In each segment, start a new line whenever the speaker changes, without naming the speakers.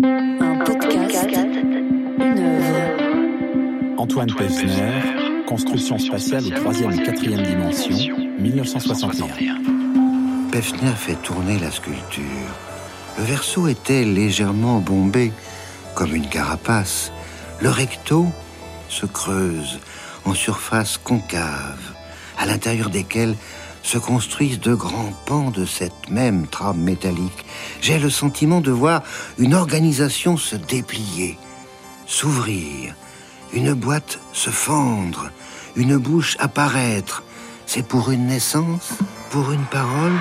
Un podcast, une œuvre.
Antoine Pevsner, Construction spatiale aux troisième et quatrième dimensions, 1961.
Pevsner fait tourner la sculpture. Le verso était légèrement bombé, comme une carapace. Le recto se creuse en surface concave, à l'intérieur desquelles se construisent de grands pans de cette même trame métallique. J'ai le sentiment de voir une organisation se déplier, s'ouvrir, une boîte se fendre, une bouche apparaître. C'est pour une naissance, pour une parole?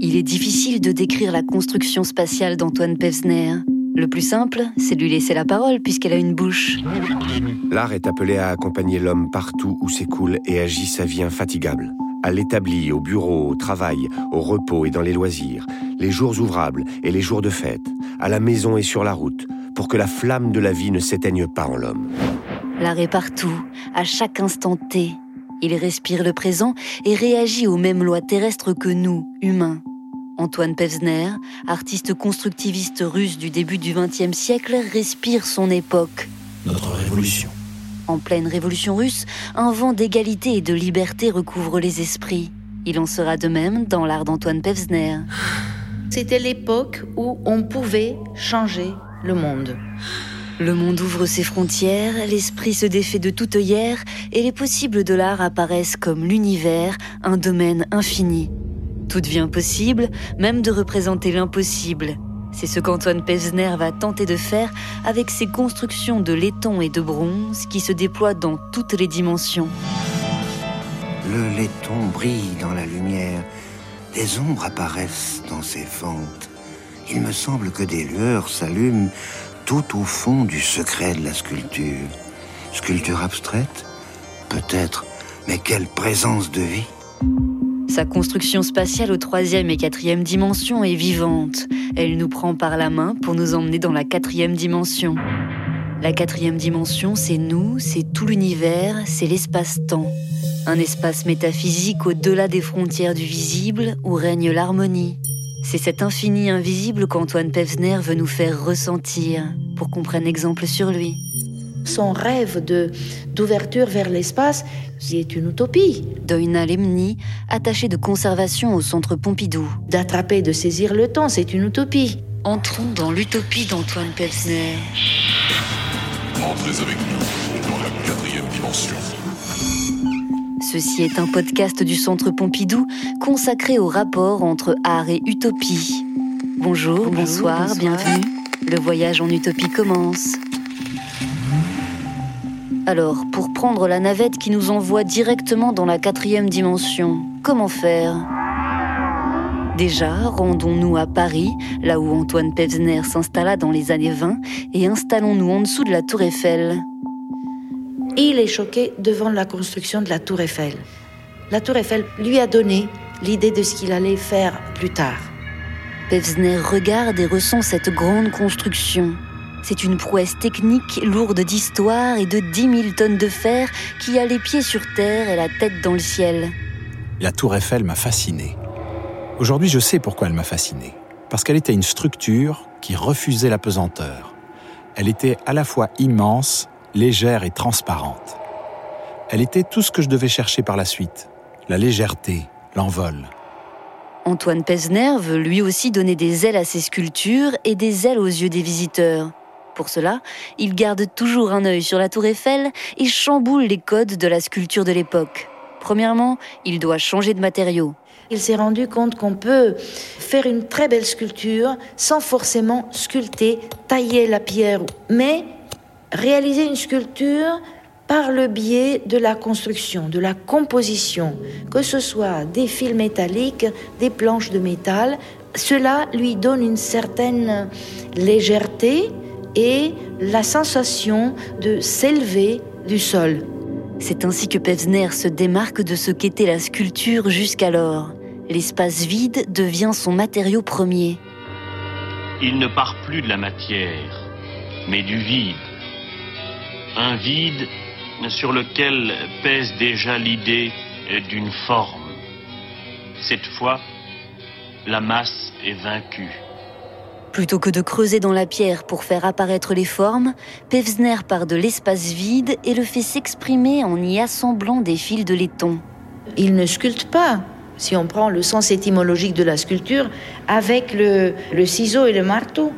Il est difficile de décrire la construction spatiale d'Antoine Pevsner. Le plus simple, c'est de lui laisser la parole puisqu'elle a une bouche.
L'art est appelé à accompagner l'homme partout où s'écoule et agit sa vie infatigable. À l'établi, au bureau, au travail, au repos et dans les loisirs, les jours ouvrables et les jours de fête, à la maison et sur la route, pour que la flamme de la vie ne s'éteigne pas en l'homme.
L'art est partout, à chaque instant T. Il respire le présent et réagit aux mêmes lois terrestres que nous, humains. Antoine Pevsner, artiste constructiviste russe du début du XXe siècle, respire son époque.
Notre révolution.
En pleine révolution russe, un vent d'égalité et de liberté recouvre les esprits. Il en sera de même dans l'art d'Antoine Pevsner.
C'était l'époque où on pouvait changer le monde.
Le monde ouvre ses frontières, l'esprit se défait de toute œillère et les possibles de l'art apparaissent comme l'univers, un domaine infini. Tout devient possible, même de représenter l'impossible. C'est ce qu'Antoine Pevsner va tenter de faire avec ses constructions de laiton et de bronze qui se déploient dans toutes les dimensions.
Le laiton brille dans la lumière. Des ombres apparaissent dans ses fentes. Il me semble que des lueurs s'allument tout au fond du secret de la sculpture. Sculpture abstraite Peut-être, mais quelle présence de vie
Sa construction spatiale aux troisième et quatrième dimensions est vivante. Elle nous prend par la main pour nous emmener dans la quatrième dimension. La quatrième dimension, c'est nous, c'est tout l'univers, c'est l'espace-temps. Un espace métaphysique au-delà des frontières du visible où règne l'harmonie. C'est cet infini invisible qu'Antoine Pevsner veut nous faire ressentir pour qu'on prenne exemple sur lui.
Son rêve de d'ouverture vers l'espace, c'est une utopie.
Doina Lemni, attachée de conservation au centre Pompidou.
D'attraper, de saisir le temps, c'est une utopie.
Entrons dans l'utopie d'Antoine Pevsner.
Entrez avec nous dans la quatrième dimension.
Ceci est un podcast du Centre Pompidou consacré au rapport entre art et utopie. Bonjour, bonsoir,
bonsoir.
bienvenue. Le voyage en utopie commence. Alors, pour prendre la navette qui nous envoie directement dans la quatrième dimension, comment faire? Déjà, rendons-nous à Paris, là où Antoine Pevsner s'installa dans les années 20, et installons-nous en dessous de la tour Eiffel.
Il est choqué devant la construction de la tour Eiffel. La tour Eiffel lui a donné l'idée de ce qu'il allait faire plus tard.
Pevsner regarde et ressent cette grande construction. C'est une prouesse technique lourde d'histoire et de 10 000 tonnes de fer qui a les pieds sur terre et la tête dans le ciel.
La tour Eiffel m'a fasciné. Aujourd'hui, je sais pourquoi elle m'a fasciné. Parce qu'elle était une structure qui refusait la pesanteur. Elle était à la fois immense, légère et transparente. Elle était tout ce que je devais chercher par la suite. La légèreté, l'envol.
Antoine Pevsner veut lui aussi donner des ailes à ses sculptures et des ailes aux yeux des visiteurs. Pour cela, il garde toujours un œil sur la tour Eiffel et chamboule les codes de la sculpture de l'époque. Premièrement, il doit changer de matériaux.
Il s'est rendu compte qu'on peut faire une très belle sculpture sans forcément sculpter, tailler la pierre, mais réaliser une sculpture par le biais de la construction, de la composition, que ce soit des fils métalliques, des planches de métal. Cela lui donne une certaine légèreté et la sensation de s'élever du sol.
C'est ainsi que Pevsner se démarque de ce qu'était la sculpture jusqu'alors. L'espace vide devient son matériau premier.
Il ne part plus de la matière, mais du vide. Un vide sur lequel pèse déjà l'idée d'une forme. Cette fois, la masse est vaincue.
Plutôt que de creuser dans la pierre pour faire apparaître les formes, Pevsner part de l'espace vide et le fait s'exprimer en y assemblant des fils de laiton.
Il ne sculpte pas. Si on prend le sens étymologique de la sculpture, avec le, le ciseau et le marteau,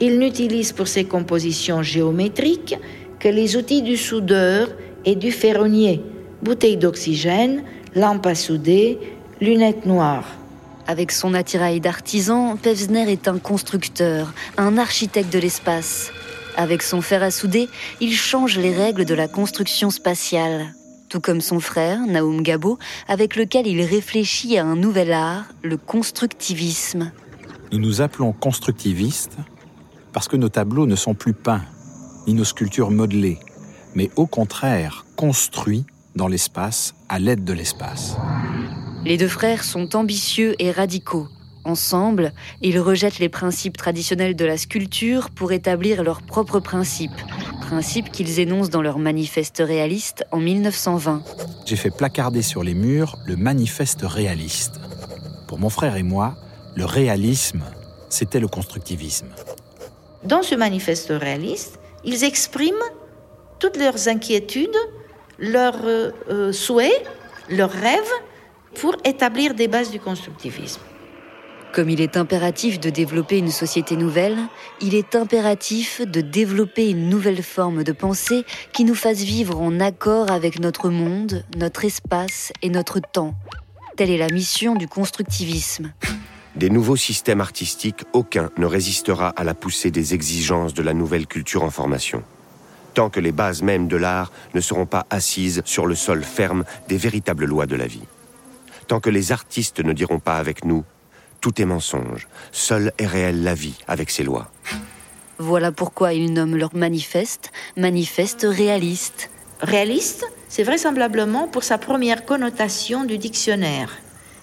il n'utilise pour ses compositions géométriques que les outils du soudeur et du ferronnier, bouteilles d'oxygène, lampe à souder, lunettes noires.
Avec son attirail d'artisan, Pevsner est un constructeur, un architecte de l'espace. Avec son fer à souder, il change les règles de la construction spatiale. Tout comme son frère, Naum Gabo, avec lequel il réfléchit à un nouvel art, le constructivisme.
Nous nous appelons constructivistes parce que nos tableaux ne sont plus peints, ni nos sculptures modelées, mais au contraire construits dans l'espace à l'aide de l'espace.
Les deux frères sont ambitieux et radicaux. Ensemble, ils rejettent les principes traditionnels de la sculpture pour établir leurs propres principes, principes qu'ils énoncent dans leur manifeste réaliste en 1920.
J'ai fait placarder sur les murs le manifeste réaliste. Pour mon frère et moi, le réalisme, c'était le constructivisme.
Dans ce manifeste réaliste, ils expriment toutes leurs inquiétudes, leurs euh, euh, souhaits, leurs rêves pour établir des bases du constructivisme.
Comme il est impératif de développer une société nouvelle, il est impératif de développer une nouvelle forme de pensée qui nous fasse vivre en accord avec notre monde, notre espace et notre temps. Telle est la mission du constructivisme.
Des nouveaux systèmes artistiques, aucun ne résistera à la poussée des exigences de la nouvelle culture en formation. Tant que les bases mêmes de l'art ne seront pas assises sur le sol ferme des véritables lois de la vie. Tant que les artistes ne diront pas avec nous tout est mensonge, seule est réelle la vie avec ses lois.
Voilà pourquoi ils nomment leur manifeste manifeste réaliste.
Réaliste, c'est vraisemblablement pour sa première connotation du dictionnaire,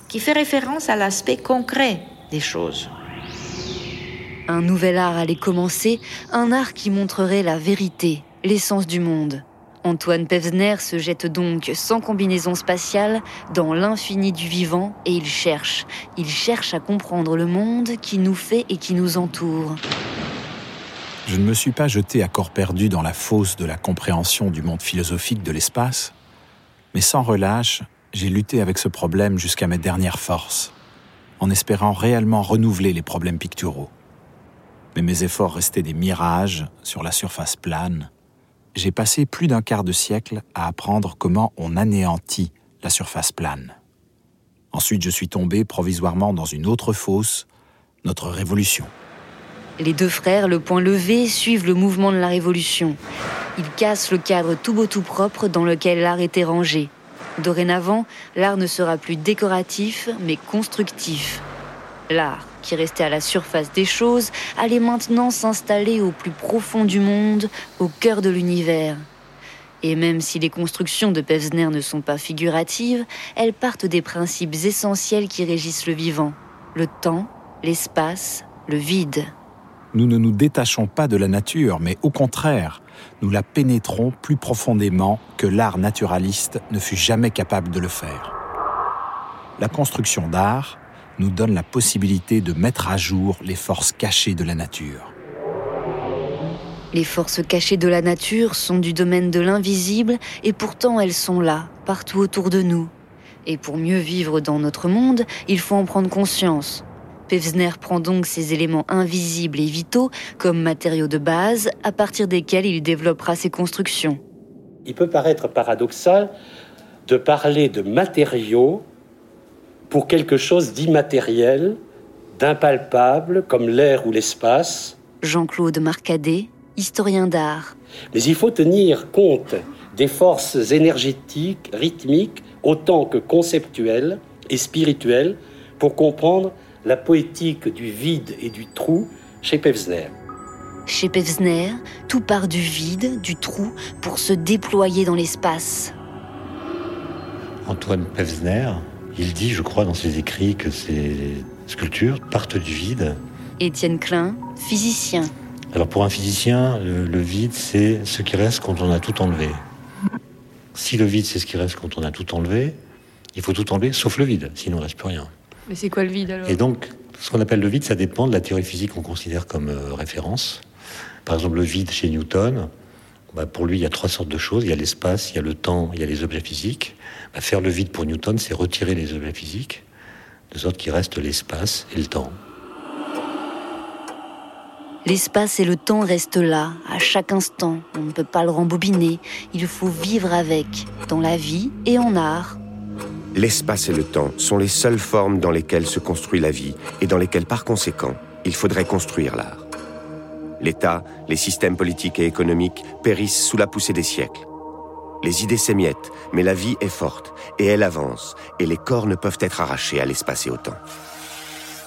qui fait référence à l'aspect concret des choses.
Un nouvel art allait commencer, un art qui montrerait la vérité, l'essence du monde. Antoine Pevsner se jette donc sans combinaison spatiale dans l'infini du vivant et il cherche, il cherche à comprendre le monde qui nous fait et qui nous entoure.
Je ne me suis pas jeté à corps perdu dans la fosse de la compréhension du monde philosophique de l'espace, mais sans relâche, j'ai lutté avec ce problème jusqu'à mes dernières forces, en espérant réellement renouveler les problèmes picturaux. Mais mes efforts restaient des mirages sur la surface plane, j'ai passé plus d'un quart de siècle à apprendre comment on anéantit la surface plane. Ensuite, je suis tombé provisoirement dans une autre fosse, notre révolution.
Les deux frères, le point levé, suivent le mouvement de la révolution. Ils cassent le cadre tout beau tout propre dans lequel l'art était rangé. Dorénavant, l'art ne sera plus décoratif, mais constructif. L'art, qui restait à la surface des choses, allait maintenant s'installer au plus profond du monde, au cœur de l'univers. Et même si les constructions de Pevsner ne sont pas figuratives, elles partent des principes essentiels qui régissent le vivant le temps, l'espace, le vide.
Nous ne nous détachons pas de la nature, mais au contraire, nous la pénétrons plus profondément que l'art naturaliste ne fut jamais capable de le faire. La construction d'art, nous donne la possibilité de mettre à jour les forces cachées de la nature.
Les forces cachées de la nature sont du domaine de l'invisible et pourtant elles sont là, partout autour de nous. Et pour mieux vivre dans notre monde, il faut en prendre conscience. Pevsner prend donc ces éléments invisibles et vitaux comme matériaux de base à partir desquels il développera ses constructions.
Il peut paraître paradoxal de parler de matériaux pour quelque chose d'immatériel, d'impalpable, comme l'air ou l'espace.
Jean-Claude Marcadet, historien d'art.
Mais il faut tenir compte des forces énergétiques, rythmiques, autant que conceptuelles et spirituelles, pour comprendre la poétique du vide et du trou chez Pevsner.
Chez Pevsner, tout part du vide, du trou, pour se déployer dans l'espace.
Antoine Pevsner il dit, je crois, dans ses écrits que ces sculptures partent du vide.
Étienne Klein, physicien.
Alors pour un physicien, le, vide, c'est ce qui reste quand on a tout enlevé. Si le vide, c'est ce qui reste quand on a tout enlevé, il faut tout enlever, sauf le vide, sinon il ne reste plus rien.
Mais c'est quoi le vide alors?
Et donc, Ce qu'on appelle le vide, ça dépend de la théorie physique qu'on considère comme euh, référence. Par exemple, le vide chez Newton, bah, pour lui, il y a trois sortes de choses. Il y a l'espace, il y a le temps, il y a les objets physiques. Bah, faire le vide pour Newton, c'est retirer les objets physiques, de sorte qu'il reste l'espace et le temps.
L'espace et le temps restent là, à chaque instant. On ne peut pas le rembobiner. Il faut vivre avec, dans la vie et en art.
L'espace et le temps sont les seules formes dans lesquelles se construit la vie et dans lesquelles, par conséquent, il faudrait construire l'art. L'État, les systèmes politiques et économiques périssent sous la poussée des siècles. Les idées s'émiettent, mais la vie est forte, et elle avance, et les corps ne peuvent être arrachés à l'espace et au temps.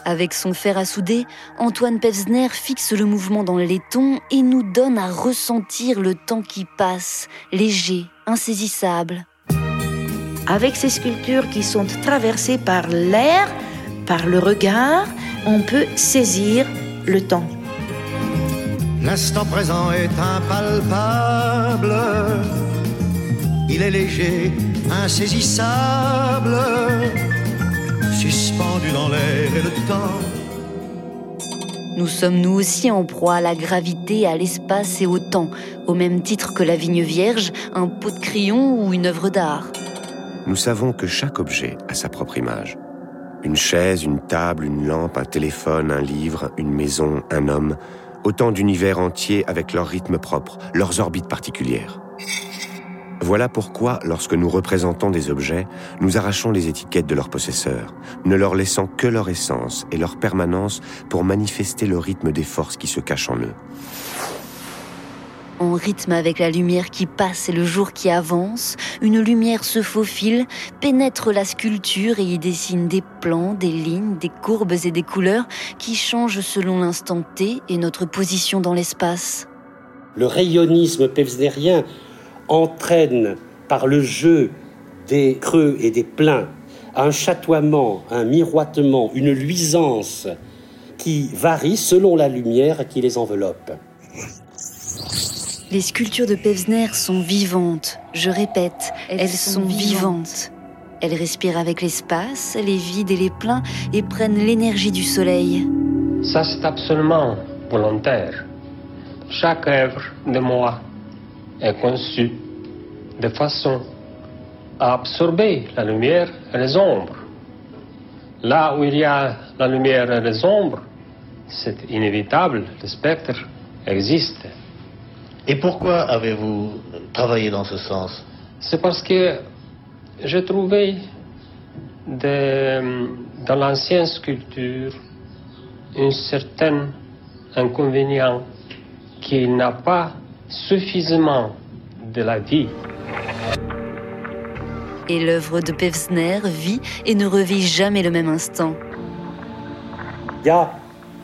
Avec son fer à souder, Antoine Pevsner fixe le mouvement dans le laiton et nous donne à ressentir le temps qui passe, léger, insaisissable.
Avec ces sculptures qui sont traversées par l'air, par le regard, on peut saisir le temps.
L'instant présent est impalpable, il est léger, insaisissable suspendu dans l'air et le temps.
Nous sommes nous aussi en proie à la gravité, à l'espace et au temps, au même titre que la vigne vierge, un pot de crayon ou une œuvre d'art.
Nous savons que chaque objet a sa propre image. Une chaise, une table, une lampe, un téléphone, un livre, une maison, un homme, autant d'univers entiers avec leur rythme propre, leurs orbites particulières. Voilà pourquoi, lorsque nous représentons des objets, nous arrachons les étiquettes de leurs possesseurs, ne leur laissant que leur essence et leur permanence pour manifester le rythme des forces qui se cachent en eux.
En rythme avec la lumière qui passe et le jour qui avance, une lumière se faufile, pénètre la sculpture et y dessine des plans, des lignes, des courbes et des couleurs qui changent selon l'instant T et notre position dans l'espace.
Le rayonnisme pevsnerien entraîne par le jeu des creux et des pleins un chatoiement, un miroitement, une luisance qui varie selon la lumière qui les enveloppe.
Les sculptures de Pevsner sont vivantes, je répète, elles, sont, vivantes. Elles respirent avec l'espace, les vides et les pleins, et prennent l'énergie du soleil.
Ça, c'est absolument volontaire. Chaque œuvre de moi est conçu de façon à absorber la lumière et les ombres. Là où il y a la lumière et les ombres, c'est inévitable, le spectre existe.
Et pourquoi avez-vous travaillé dans ce sens?
C'est parce que j'ai trouvé dans l'ancienne sculpture un certain inconvénient qu'il n'a pas suffisamment de la vie.
Et l'œuvre de Pevsner vit et ne revit jamais le même instant.
Il y a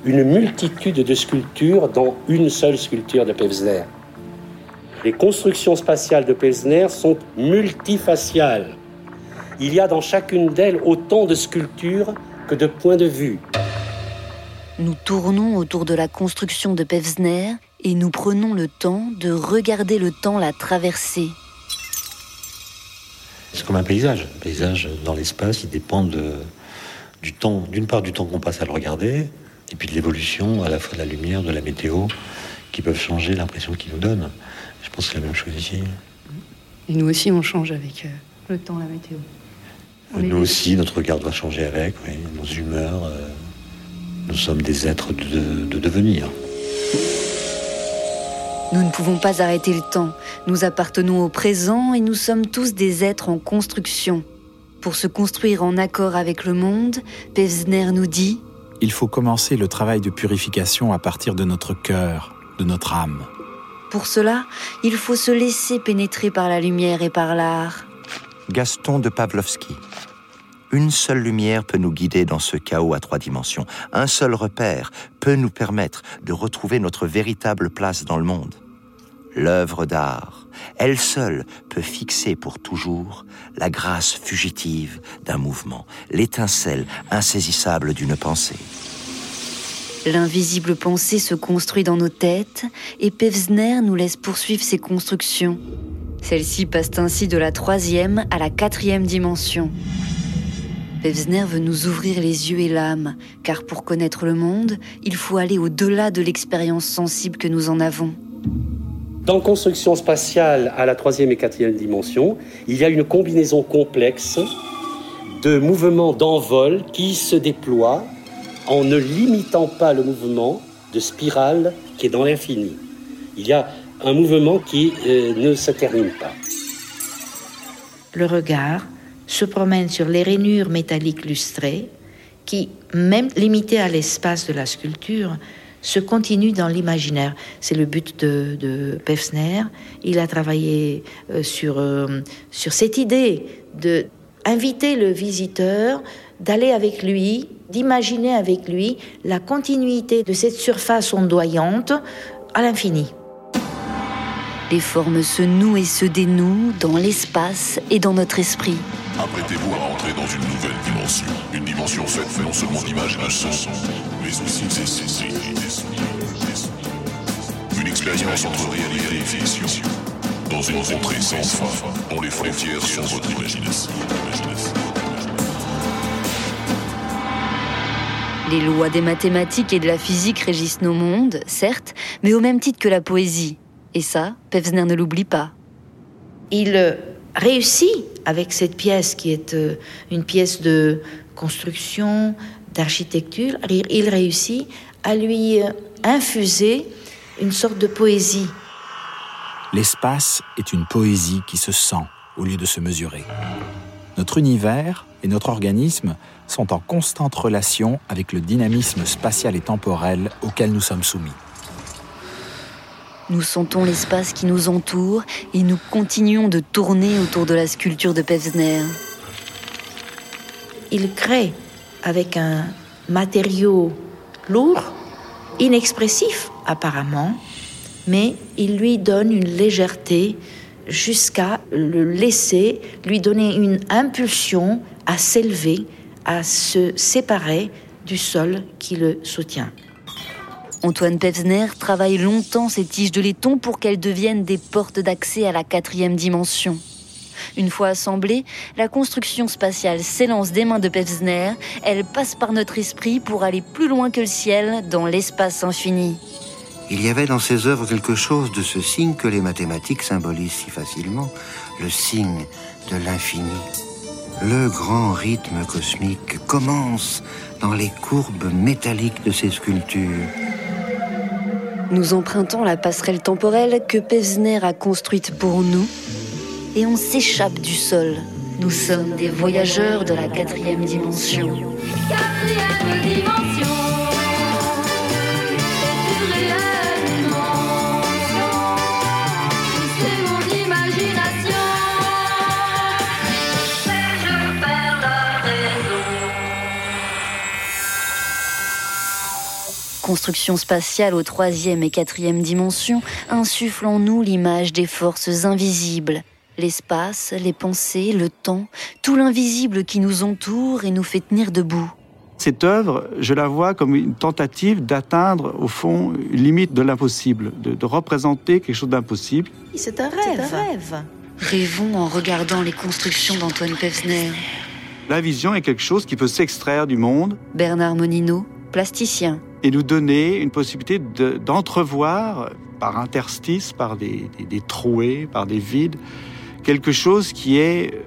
une multitude de sculptures dans une seule sculpture de Pevsner. Les constructions spatiales de Pevsner sont multifaciales. Il y a dans chacune d'elles autant de sculptures que de points de vue.
Nous tournons autour de la construction de Pevsner et nous prenons le temps de regarder le temps la traverser.
C'est comme un paysage. Un paysage dans l'espace, il dépend de, du temps, d'une part du temps qu'on passe à le regarder, et puis de l'évolution à la fois de la lumière, de la météo, qui peuvent changer l'impression qu'il nous donne. Je pense que c'est la même chose ici.
Et nous aussi, on change avec euh, le temps, la météo.
nous aussi, notre regard doit changer avec, nos humeurs. Euh, nous sommes des êtres de, de devenir.
Nous ne pouvons pas arrêter le temps. Nous appartenons au présent et nous sommes tous des êtres en construction. Pour se construire en accord avec le monde, Pevsner nous dit
Il faut commencer le travail de purification à partir de notre cœur, de notre âme.
Pour cela, il faut se laisser pénétrer par la lumière et par l'art.
Gaston de Pavlovski. Une seule lumière peut nous guider dans ce chaos à trois dimensions. Un seul repère peut nous permettre de retrouver notre véritable place dans le monde. L'œuvre d'art, elle seule, peut fixer pour toujours la grâce fugitive d'un mouvement, l'étincelle insaisissable d'une pensée.
L'invisible pensée se construit dans nos têtes et Pevsner nous laisse poursuivre ses constructions. Celles-ci passent ainsi de la troisième à la quatrième dimension. Pevsner veut nous ouvrir les yeux et l'âme, car pour connaître le monde, il faut aller au-delà de l'expérience sensible que nous en avons.
Dans construction spatiale à la troisième et quatrième dimension, il y a une combinaison complexe de mouvements d'envol qui se déploient en ne limitant pas le mouvement de spirale qui est dans l'infini. Il y a un mouvement qui euh, ne se termine pas.
Le regard se promène sur les rainures métalliques lustrées qui, même limitées à l'espace de la sculpture, se continue dans l'imaginaire. C'est le but de, de, Pefsner. Il a travaillé euh, sur, euh, sur cette idée de inviter le visiteur, d'aller avec lui, d'imaginer avec lui la continuité de cette surface ondoyante à l'infini.
Les formes se nouent et se dénouent dans l'espace et dans notre esprit.
Apprêtez-vous à entrer dans une nouvelle dimension. Une dimension faite non seulement d'images et de sons, mais aussi d'esprits. Une expérience entre réalité et fiction. Dans une contrée sans fin, dont les frontières sont votre imagination.
Les lois des mathématiques et de la physique régissent nos mondes, certes, mais au même titre que la poésie. Et ça, Pevsner ne l'oublie pas.
Il réussit avec cette pièce qui est euh, une pièce de construction, d'architecture, il réussit à lui euh, infuser une sorte de poésie.
L'espace est une poésie qui se sent au lieu de se mesurer. Notre univers et notre organisme sont en constante relation avec le dynamisme spatial et temporel auquel nous sommes soumis.
Nous sentons l'espace qui nous entoure et nous continuons de tourner autour de la sculpture de Pevsner.
Il crée avec un matériau lourd, inexpressif apparemment, mais il lui donne une légèreté jusqu'à le laisser, lui donner une impulsion à s'élever, à se séparer du sol qui le soutient.
Antoine Pevsner travaille longtemps ces tiges de laiton pour qu'elles deviennent des portes d'accès à la quatrième dimension. Une fois assemblée, la construction spatiale s'élance des mains de Pevsner, elle passe par notre esprit pour aller plus loin que le ciel dans l'espace infini.
Il y avait dans ses œuvres quelque chose de ce signe que les mathématiques symbolisent si facilement, le signe de l'infini. Le grand rythme cosmique commence dans les courbes métalliques de ses sculptures.
Nous empruntons la passerelle temporelle que Pevsner a construite pour nous et on s'échappe du sol. Nous sommes des voyageurs de la quatrième dimension. Quatrième dimension. Construction spatiale aux troisième et quatrième dimensions insuffle en nous l'image des forces invisibles. L'espace, les pensées, le temps, tout l'invisible qui nous entoure et nous fait tenir debout.
Cette œuvre, je la vois comme une tentative d'atteindre, au fond, une limite de l'impossible, de, représenter quelque chose d'impossible.
C'est un rêve. Un rêve.
Rêvons en regardant les constructions d'Antoine Pevsner.
La vision est quelque chose qui peut s'extraire du monde.
Bernard Monino, plasticien
et nous donner une possibilité d'entrevoir par interstices, par des, des, trouées, par des vides, quelque chose qui est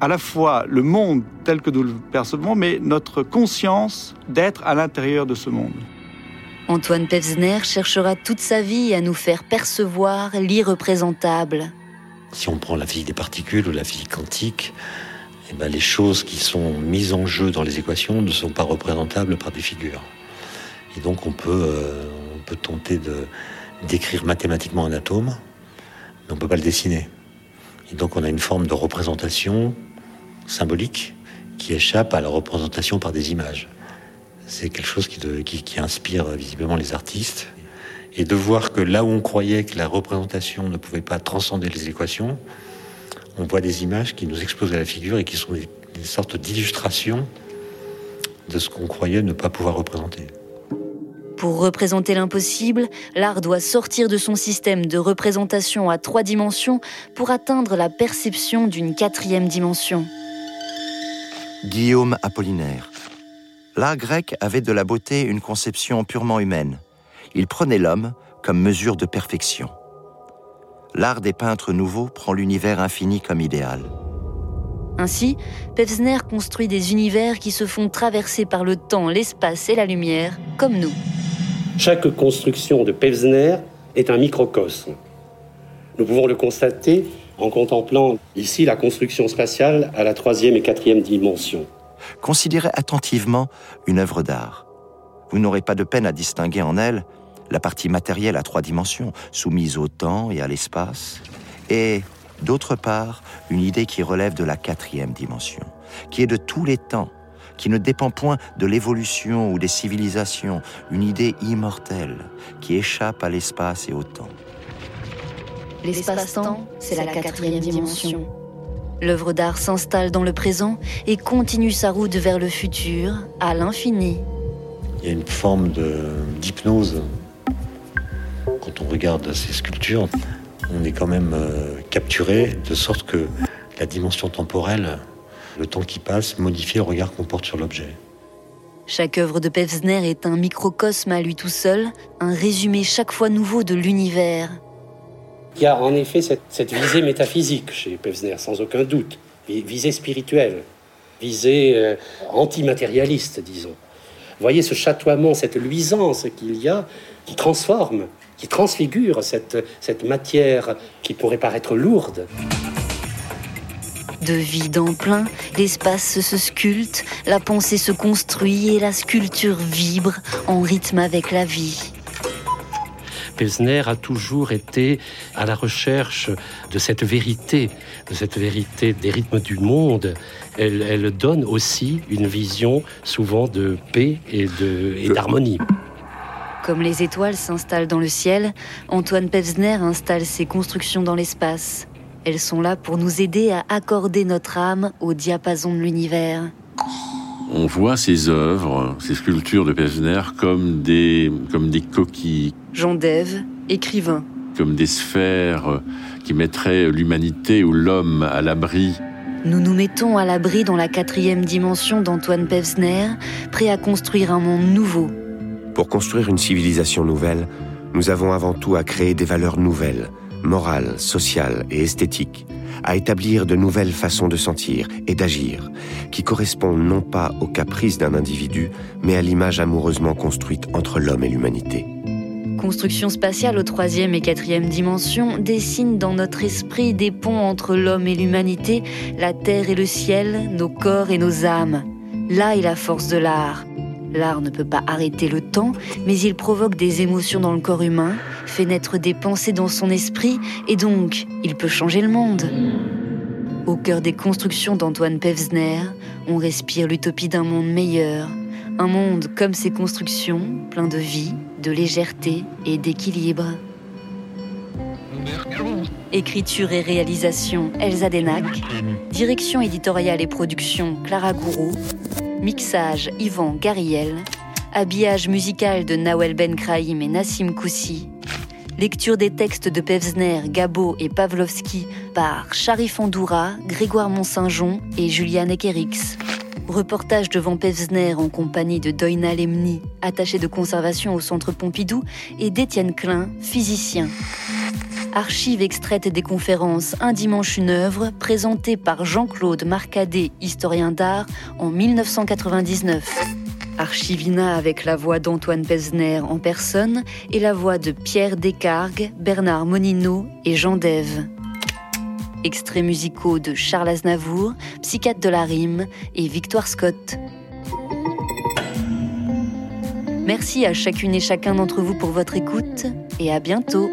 à la fois le monde tel que nous le percevons, mais notre conscience d'être à l'intérieur de ce monde.
Antoine Pevsner cherchera toute sa vie à nous faire percevoir l'irreprésentable.
Si on prend la physique des particules ou la physique quantique, eh ben les choses qui sont mises en jeu dans les équations ne sont pas représentables par des figures. Et donc on peut, euh, on peut tenter de d'écrire mathématiquement un atome, mais on ne peut pas le dessiner. Et donc on a une forme de représentation symbolique qui échappe à la représentation par des images. C'est quelque chose qui, inspire visiblement les artistes. Et de voir que là où on croyait que la représentation ne pouvait pas transcender les équations, on voit des images qui nous explosent à la figure et qui sont des, des sortes d'illustrations de ce qu'on croyait ne pas pouvoir représenter.
Pour représenter l'impossible, l'art doit sortir de son système de représentation à trois dimensions pour atteindre la perception d'une quatrième dimension.
Guillaume Apollinaire. L'art grec avait de la beauté une conception purement humaine. Il prenait l'homme comme mesure de perfection. L'art des peintres nouveaux prend l'univers infini comme idéal.
Ainsi, Pevsner construit des univers qui se font traverser par le temps, l'espace et la lumière, comme nous.
Chaque construction de Pevsner est un microcosme. Nous pouvons le constater en contemplant ici la construction spatiale à la troisième et quatrième dimension.
Considérez attentivement une œuvre d'art. Vous n'aurez pas de peine à distinguer en elle la partie matérielle à trois dimensions, soumise au temps et à l'espace, et d'autre part, une idée qui relève de la quatrième dimension, qui est de tous les temps, qui ne dépend point de l'évolution ou des civilisations, une idée immortelle qui échappe à l'espace et au temps.
L'espace-temps, c'est la quatrième dimension. L'œuvre d'art s'installe dans le présent et continue sa route vers le futur, à l'infini.
Il y a une forme d'hypnose quand on regarde ces sculptures, on est quand même euh, capturé de sorte que la dimension temporelle, le temps qui passe, modifie le regard qu'on porte sur l'objet.
Chaque œuvre de Pevsner est un microcosme à lui tout seul, un résumé chaque fois nouveau de l'univers.
Il y a en effet cette, visée métaphysique chez Pevsner, sans aucun doute, visée spirituelle, visée euh, antimatérialiste, disons. Voyez ce chatoiement, cette luisance qu'il y a, qui transforme qui transfigure cette, cette matière qui pourrait paraître lourde.
De vide en plein, l'espace se sculpte, la pensée se construit et la sculpture vibre en rythme avec la vie.
Pesner a toujours été à la recherche de cette vérité, de cette vérité des rythmes du monde. Elle, elle donne aussi une vision souvent de paix et d'harmonie.
Comme les étoiles s'installent dans le ciel, Antoine Pevsner installe ses constructions dans l'espace. Elles sont là pour nous aider à accorder notre âme au diapason de l'univers.
On voit ces œuvres, ces sculptures de Pevsner comme des, comme des coquilles.
Jean Dève, écrivain.
Comme des sphères qui mettraient l'humanité ou l'homme à l'abri
nous nous mettons à l'abri dans la quatrième dimension d'Antoine Pevsner, prêt à construire un monde nouveau,
pour construire une civilisation nouvelle, nous avons avant tout à créer des valeurs nouvelles, morales, sociales et esthétiques, à établir de nouvelles façons de sentir et d'agir, qui correspondent non pas aux caprices d'un individu, mais à l'image amoureusement construite entre l'homme et l'humanité.
Construction spatiale aux troisième et quatrième dimensions dessine dans notre esprit des ponts entre l'homme et l'humanité, la terre et le ciel, nos corps et nos âmes. Là est la force de l'art. L'art ne peut pas arrêter le temps, mais il provoque des émotions dans le corps humain, fait naître des pensées dans son esprit, et donc il peut changer le monde. Au cœur des constructions d'Antoine Pevsner, on respire l'utopie d'un monde meilleur, un monde comme ses constructions, plein de vie, de légèreté et d'équilibre. Écriture et réalisation Elsa Denac, direction éditoriale et production Clara Gourou, Mixage Yvan Gariel. Habillage musical de Nawel Ben Kraïm et Nassim Koussi. Lecture des textes de Pevsner, Gabo et Pavlovski par Sharif Andoura, Grégoire Mont-Saint-Jean et Juliane Ekerix. Reportage devant Pevsner en compagnie de Doina Lemni, attaché de conservation au Centre Pompidou, et d'Étienne Klein, physicien. Archives extraites des conférences Un dimanche une œuvre, présentée par Jean-Claude Marcadet, historien d'art, en 1999. Archivina avec la voix d'Antoine Pesner en personne et la voix de Pierre Descargues, Bernard Monino et Jean Dève. Extraits musicaux de Charles Aznavour, Psychiatre de la Rime et Victoire Scott. Merci à chacune et chacun d'entre vous pour votre écoute et à bientôt.